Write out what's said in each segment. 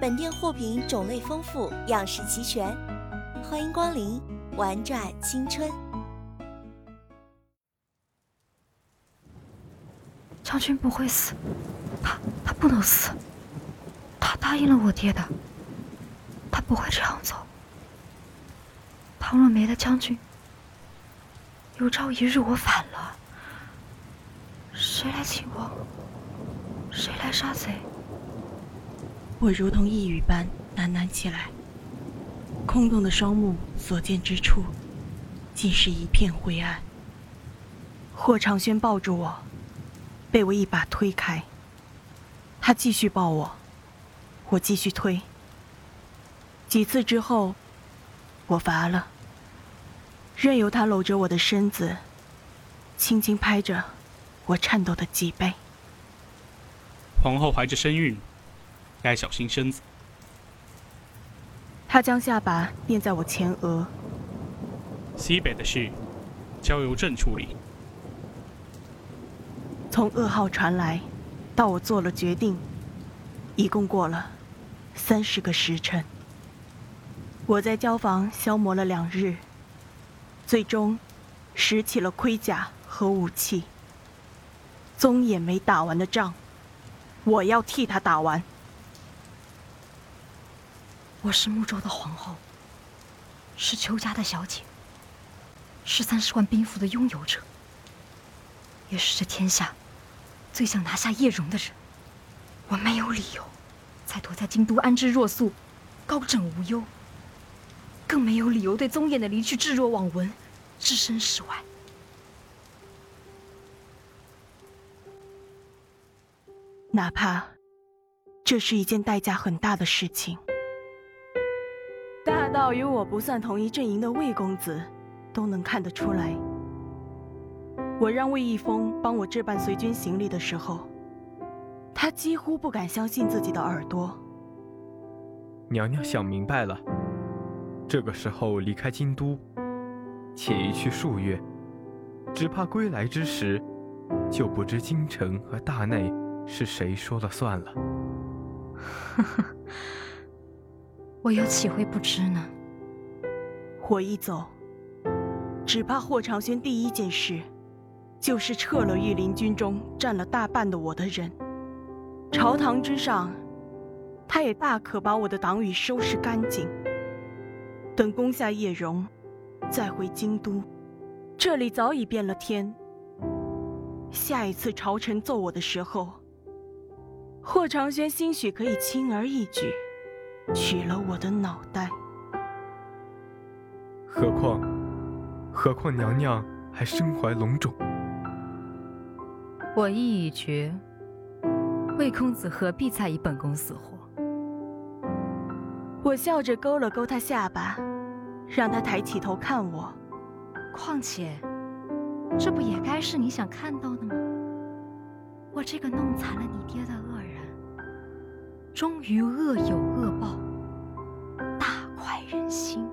本店货品种类丰富，样式齐全，欢迎光临，玩转青春。将军不会死，他他不能死，他答应了我爹的，他不会这样走。倘若没了将军，有朝一日我反了，谁来请我？谁来杀贼？我如同呓语般喃喃起来，空洞的双目所见之处，尽是一片灰暗。霍长轩抱住我，被我一把推开。他继续抱我，我继续推。几次之后，我乏了，任由他搂着我的身子，轻轻拍着我颤抖的脊背。皇后怀着身孕。该小心身子。他将下巴垫在我前额。西北的事，交由朕处理。从噩耗传来，到我做了决定，一共过了三十个时辰。我在交房消磨了两日，最终拾起了盔甲和武器。宗也没打完的仗，我要替他打完。我是穆州的皇后，是邱家的小姐，是三十万兵符的拥有者，也是这天下最想拿下叶荣的人。我没有理由再躲在京都安之若素，高枕无忧，更没有理由对宗衍的离去置若罔闻，置身事外。哪怕这是一件代价很大的事情。大到与我不算同一阵营的魏公子，都能看得出来。我让魏一峰帮我置办随军行李的时候，他几乎不敢相信自己的耳朵。娘娘想明白了，这个时候离开京都，且一去数月，只怕归来之时，就不知京城和大内是谁说了算了。呵呵。我又岂会不知呢？我一走，只怕霍长轩第一件事，就是撤了御林军中占了大半的我的人。朝堂之上，他也大可把我的党羽收拾干净。等攻下叶荣，再回京都，这里早已变了天。下一次朝臣揍我的时候，霍长轩兴许可以轻而易举。取了我的脑袋，何况，何况娘娘还身怀龙种。我意已决，魏公子何必在意本宫死活？我笑着勾了勾他下巴，让他抬起头看我。况且，这不也该是你想看到的吗？我这个弄残了你爹的。终于恶有恶报，大快人心。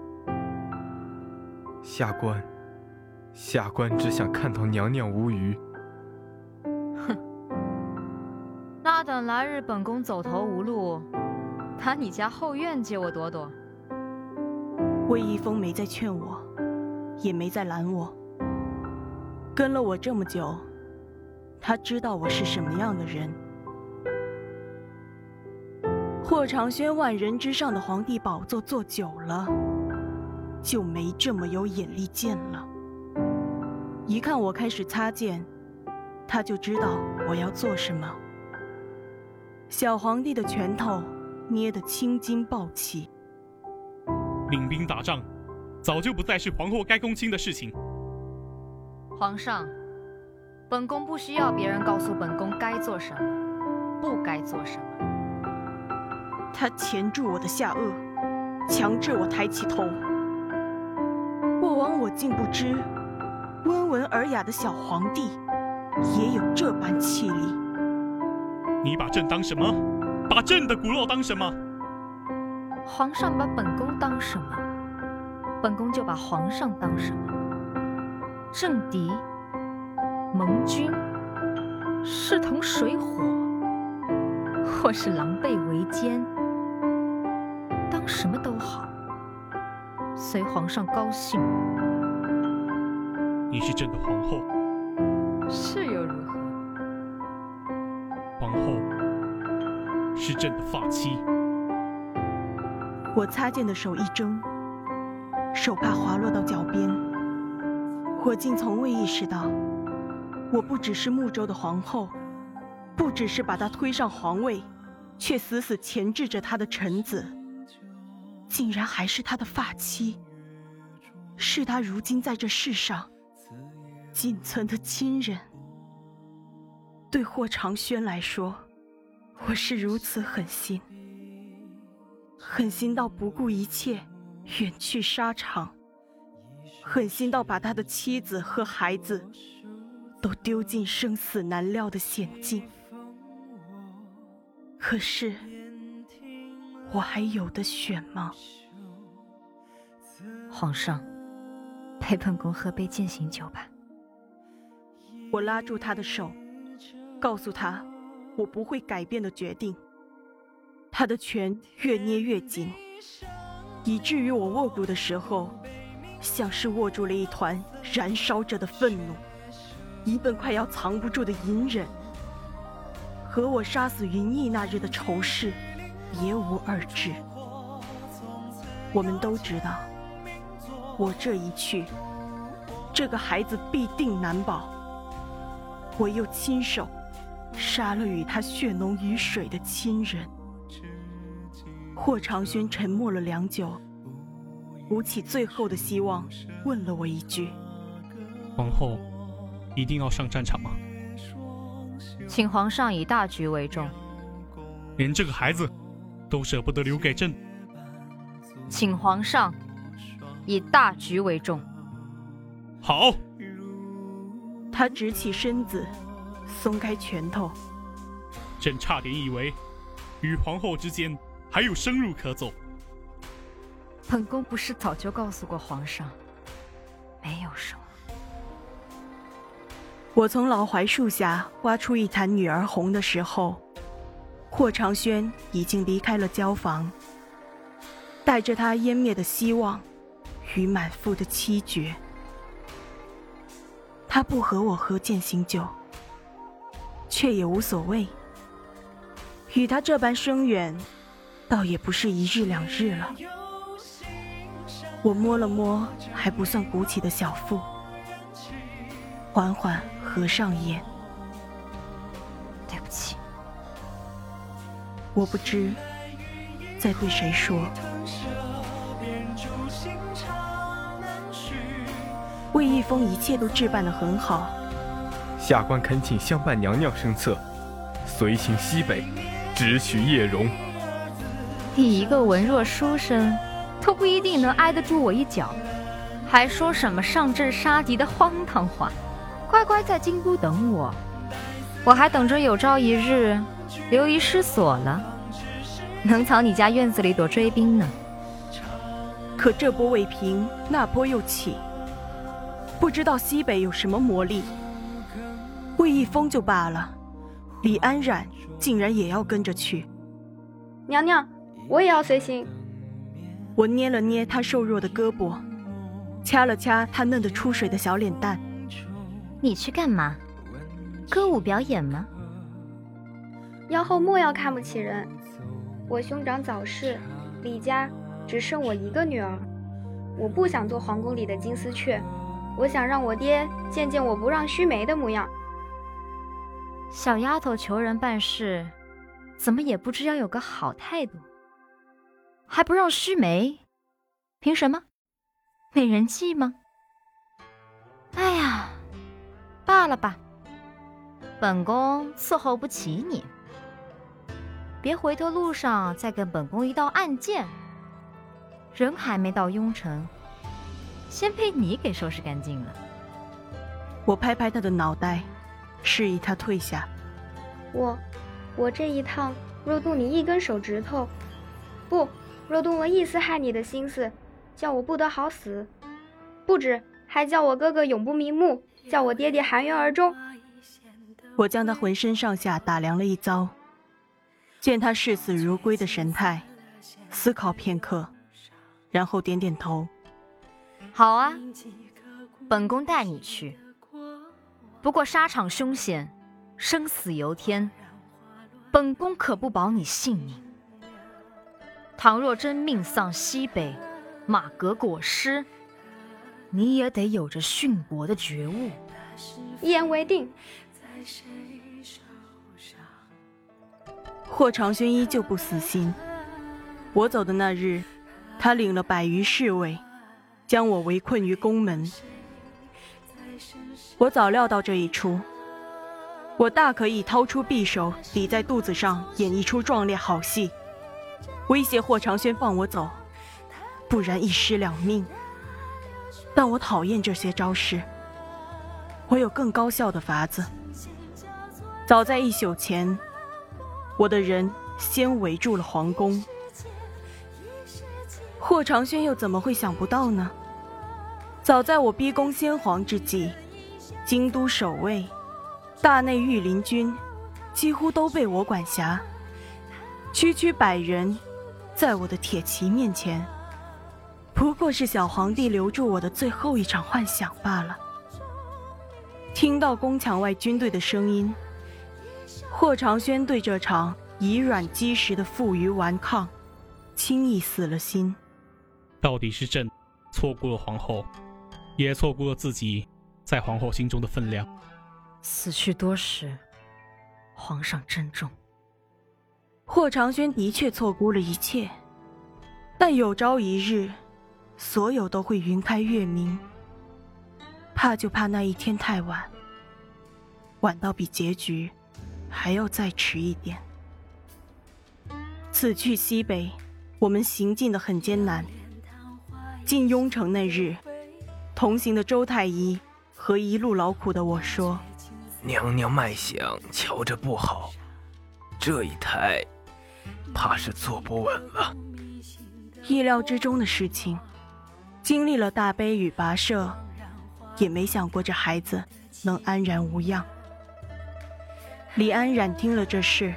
下官，下官只想看到娘娘无虞。哼，那等来日本宫走投无路，打你家后院借我躲躲。魏一峰没再劝我，也没再拦我。跟了我这么久，他知道我是什么样的人。霍长轩万人之上的皇帝宝座坐久了，就没这么有眼力见了。一看我开始擦剑，他就知道我要做什么。小皇帝的拳头捏得青筋暴起。领兵打仗，早就不再是皇后该躬亲的事情。皇上，本宫不需要别人告诉本宫该做什么，不该做什么。他钳住我的下颚，强制我抬起头。过往我竟不知，温文尔雅的小皇帝也有这般气力。你把朕当什么？把朕的骨肉当什么？皇上把本宫当什么，本宫就把皇上当什么。政敌、盟军、势同水火，或是狼狈为奸。当什么都好，随皇上高兴。你是朕的皇后，是又如何？皇后是朕的发妻。我擦剑的手一怔，手帕滑落到脚边。我竟从未意识到，我不只是睦州的皇后，不只是把她推上皇位，却死死钳制着她的臣子。竟然还是他的发妻，是他如今在这世上仅存的亲人。对霍长轩来说，我是如此狠心，狠心到不顾一切远去沙场，狠心到把他的妻子和孩子都丢进生死难料的险境。可是。我还有的选吗？皇上，陪本宫喝杯践行酒吧。我拉住他的手，告诉他我不会改变的决定。他的拳越捏越紧，以至于我握住的时候，像是握住了一团燃烧着的愤怒，一份快要藏不住的隐忍，和我杀死云逸那日的仇视。别无二致。我们都知道，我这一去，这个孩子必定难保。我又亲手杀了与他血浓于水的亲人。霍长轩沉默了良久，鼓起最后的希望，问了我一句：“皇后，一定要上战场吗？”请皇上以大局为重。连这个孩子。都舍不得留给朕，请皇上以大局为重。好。他直起身子，松开拳头。朕差点以为与皇后之间还有生路可走。本宫不是早就告诉过皇上，没有什么。我从老槐树下挖出一坛女儿红的时候。霍长轩已经离开了交房，带着他湮灭的希望与满腹的凄绝。他不和我喝践行酒，却也无所谓。与他这般生远，倒也不是一日两日了。我摸了摸还不算鼓起的小腹，缓缓合上眼。我不知在对谁说。魏一峰一切都置办得很好。下官恳请相伴娘娘身侧，随行西北，直取叶荣。你一个文弱书生，都不一定能挨得住我一脚，还说什么上阵杀敌的荒唐话？乖乖在京都等我，我还等着有朝一日。流离失所了，能藏你家院子里躲追兵呢。可这波未平，那波又起，不知道西北有什么魔力。魏一峰就罢了，李安然竟然也要跟着去。娘娘，我也要随行。我捏了捏他瘦弱的胳膊，掐了掐他嫩得出水的小脸蛋。你去干嘛？歌舞表演吗？妖后莫要看不起人。我兄长早逝，李家只剩我一个女儿。我不想做皇宫里的金丝雀，我想让我爹见见我不让须眉的模样。小丫头求人办事，怎么也不知要有个好态度。还不让须眉？凭什么？美人计吗？哎呀，罢了吧，本宫伺候不起你。别回头路上再跟本宫一道暗箭。人还没到雍城，先被你给收拾干净了。我拍拍他的脑袋，示意他退下。我，我这一趟若动你一根手指头，不。若动了一丝害你的心思，叫我不得好死，不止，还叫我哥哥永不瞑目，叫我爹爹含冤而终。我将他浑身上下打量了一遭，见他视死如归的神态，思考片刻，然后点点头。好啊，本宫带你去。不过沙场凶险，生死由天，本宫可不保你性命。倘若真命丧西北，马革裹尸，你也得有着殉国的觉悟。一言为定。霍长轩依旧不死心。我走的那日，他领了百余侍卫，将我围困于宫门。我早料到这一出，我大可以掏出匕首抵在肚子上，演一出壮烈好戏。威胁霍长轩放我走，不然一尸两命。但我讨厌这些招式，我有更高效的法子。早在一宿前，我的人先围住了皇宫。霍长轩又怎么会想不到呢？早在我逼宫先皇之际，京都守卫、大内御林军几乎都被我管辖，区区百人。在我的铁骑面前，不过是小皇帝留住我的最后一场幻想罢了。听到宫墙外军队的声音，霍长轩对这场以软击石的负隅顽抗，轻易死了心。到底是朕错估了皇后，也错估了自己在皇后心中的分量。死去多时，皇上珍重。霍长轩的确错估了一切，但有朝一日，所有都会云开月明。怕就怕那一天太晚，晚到比结局还要再迟一点。此去西北，我们行进的很艰难。进雍城那日，同行的周太医和一路劳苦的我说：“娘娘脉象瞧着不好，这一胎。”怕是坐不稳了。意料之中的事情，经历了大悲与跋涉，也没想过这孩子能安然无恙。李安然听了这事，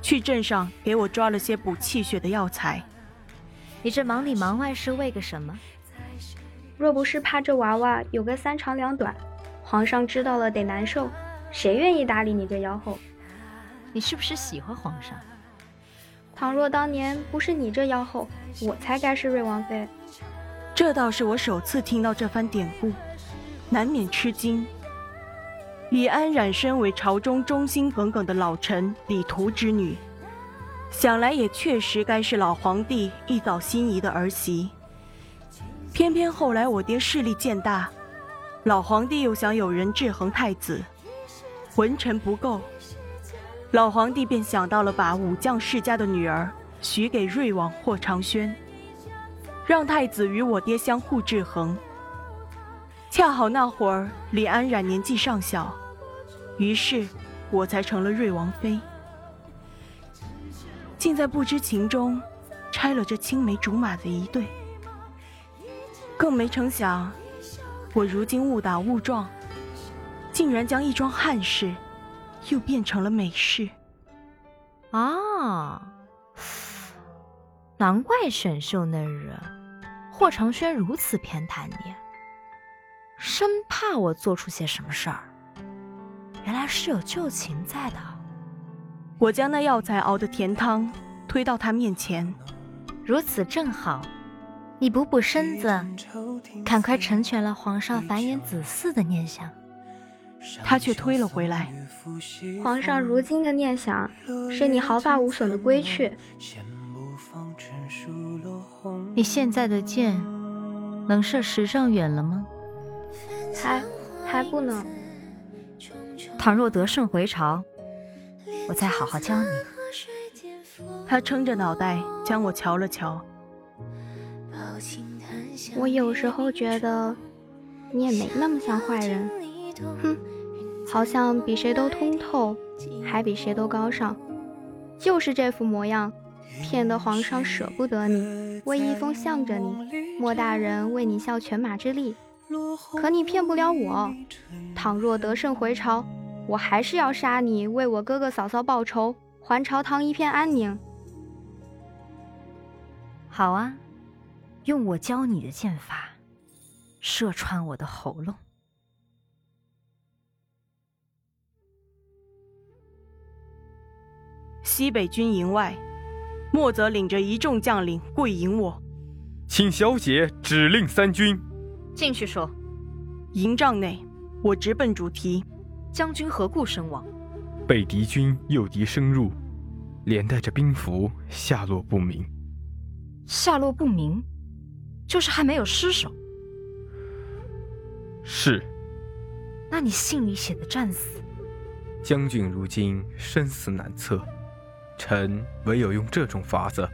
去镇上给我抓了些补气血的药材。你这忙里忙外是为个什么？若不是怕这娃娃有个三长两短，皇上知道了得难受，谁愿意搭理你这妖后？你是不是喜欢皇上？倘若当年不是你这妖后，我才该是瑞王妃。这倒是我首次听到这番典故，难免吃惊。李安冉身为朝中忠心耿耿的老臣李图之女，想来也确实该是老皇帝一早心仪的儿媳。偏偏后来我爹势力渐大，老皇帝又想有人制衡太子，文臣不够。老皇帝便想到了把武将世家的女儿许给瑞王霍长轩，让太子与我爹相互制衡。恰好那会儿李安冉年纪尚小，于是我才成了瑞王妃。竟在不知情中拆了这青梅竹马的一对，更没成想，我如今误打误撞，竟然将一桩憾事，又变成了美事。啊，难怪选秀那日，霍长轩如此偏袒你，生怕我做出些什么事儿。原来是有旧情在的。我将那药材熬的甜汤推到他面前，如此正好。你补补身子，赶快成全了皇上繁衍子嗣的念想。他却推了回来。皇上如今的念想是你毫发无损的归去。你现在的箭能射十丈远了吗？还还不能。倘若得胜回朝，我再好好教你。他撑着脑袋将我瞧了瞧。我有时候觉得，你也没那么像坏人，哼，好像比谁都通透，还比谁都高尚，就是这副模样，骗得皇上舍不得你，为一峰向着你，莫大人为你效犬马之力，可你骗不了我。倘若得胜回朝，我还是要杀你，为我哥哥嫂嫂报仇，还朝堂一片安宁。好啊。用我教你的剑法，射穿我的喉咙。西北军营外，莫泽领着一众将领跪迎我，请小姐指令三军进去说。营帐内，我直奔主题：将军何故身亡？被敌军诱敌深入，连带着兵符下落不明。下落不明。就是还没有失手。是。那你信里写的战死？将军如今生死难测，臣唯有用这种法子，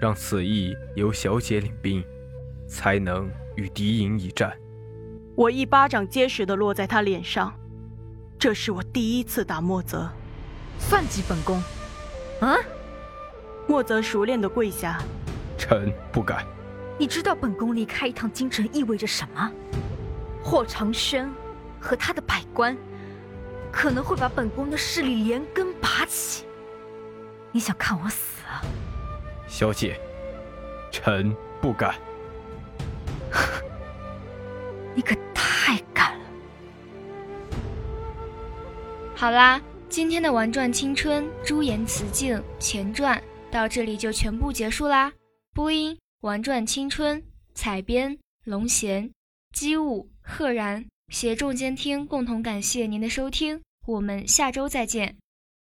让此役由小姐领兵，才能与敌营一战。我一巴掌结实的落在他脸上，这是我第一次打莫泽，算计本宫。啊！莫泽熟练的跪下，臣不敢。你知道本宫离开一趟京城意味着什么？霍长轩和他的百官可能会把本宫的势力连根拔起。你想看我死啊？小姐，臣不敢。你可太敢了！好啦，今天的《玩转青春》朱颜辞镜前传到这里就全部结束啦。播音。玩转青春，采编龙贤，机务赫然，协众监听共同感谢您的收听，我们下周再见。